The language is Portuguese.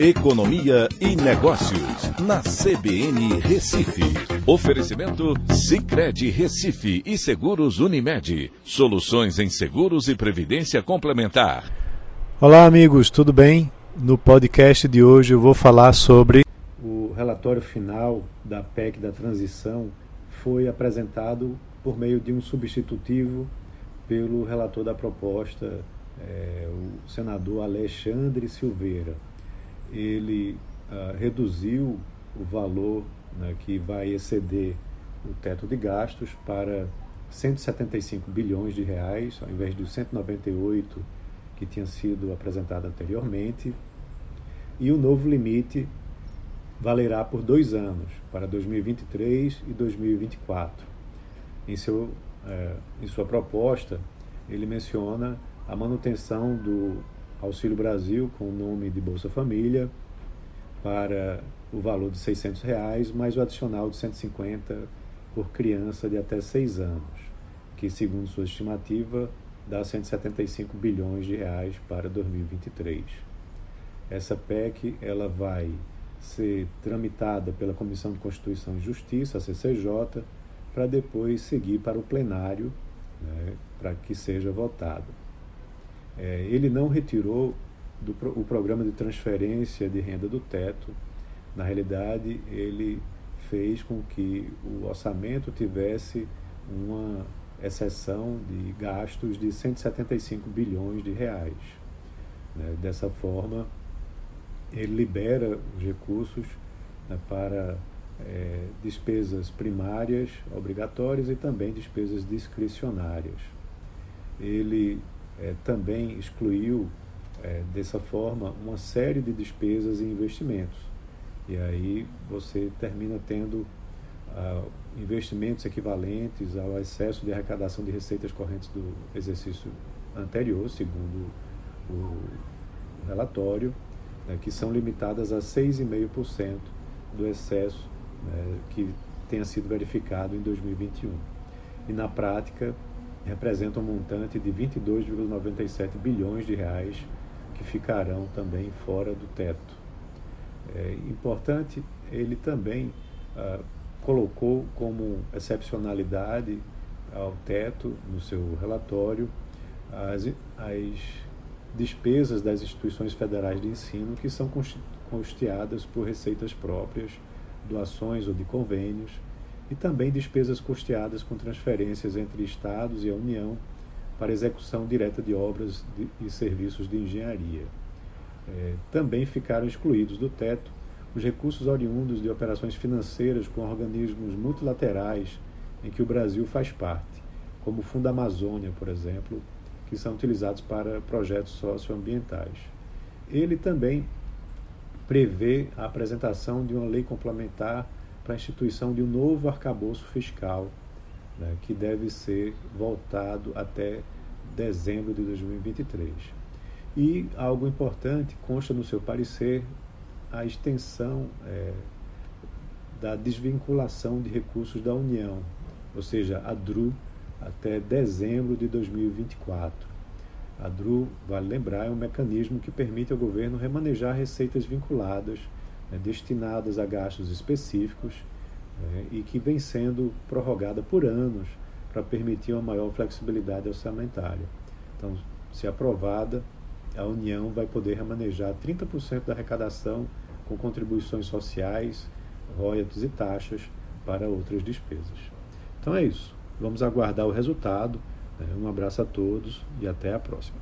Economia e Negócios, na CBN Recife. Oferecimento Cicred Recife e Seguros Unimed. Soluções em seguros e previdência complementar. Olá, amigos, tudo bem? No podcast de hoje eu vou falar sobre. O relatório final da PEC da transição foi apresentado por meio de um substitutivo pelo relator da proposta, é, o senador Alexandre Silveira. Ele ah, reduziu o valor né, que vai exceder o teto de gastos para 175 bilhões de reais, ao invés dos 198 que tinha sido apresentado anteriormente. E o novo limite valerá por dois anos, para 2023 e 2024. Em, seu, é, em sua proposta, ele menciona a manutenção do Auxílio Brasil com o nome de Bolsa Família para o valor de 600 reais, mais o adicional de 150 por criança de até 6 anos, que segundo sua estimativa dá 175 bilhões de reais para 2023. Essa PEC ela vai ser tramitada pela Comissão de Constituição e Justiça, a CCJ, para depois seguir para o plenário, né, para que seja votado. É, ele não retirou do, o programa de transferência de renda do teto. Na realidade, ele fez com que o orçamento tivesse uma exceção de gastos de 175 bilhões de reais. Né? Dessa forma, ele libera os recursos né, para é, despesas primárias obrigatórias e também despesas discricionárias. Ele é, também excluiu é, dessa forma uma série de despesas e investimentos. E aí você termina tendo ah, investimentos equivalentes ao excesso de arrecadação de receitas correntes do exercício anterior, segundo o relatório, né, que são limitadas a 6,5% do excesso né, que tenha sido verificado em 2021. E na prática, representa um montante de 22,97 bilhões de reais que ficarão também fora do teto. É importante, ele também ah, colocou como excepcionalidade ao teto no seu relatório as, as despesas das instituições federais de ensino que são custeadas por receitas próprias, doações ou de convênios, e também despesas custeadas com transferências entre estados e a União para execução direta de obras e serviços de engenharia. É, também ficaram excluídos do teto os recursos oriundos de operações financeiras com organismos multilaterais em que o Brasil faz parte, como o Fundo Amazônia, por exemplo, que são utilizados para projetos socioambientais. Ele também prevê a apresentação de uma lei complementar para a instituição de um novo arcabouço fiscal, né, que deve ser voltado até dezembro de 2023. E algo importante, consta no seu parecer a extensão é, da desvinculação de recursos da União, ou seja, a DRU, até dezembro de 2024. A DRU, vale lembrar, é um mecanismo que permite ao governo remanejar receitas vinculadas, né, destinadas a gastos específicos né, e que vem sendo prorrogada por anos para permitir uma maior flexibilidade orçamentária. Então, se aprovada, a União vai poder remanejar 30% da arrecadação com contribuições sociais, royalties e taxas para outras despesas. Então é isso. Vamos aguardar o resultado. Né? Um abraço a todos e até a próxima.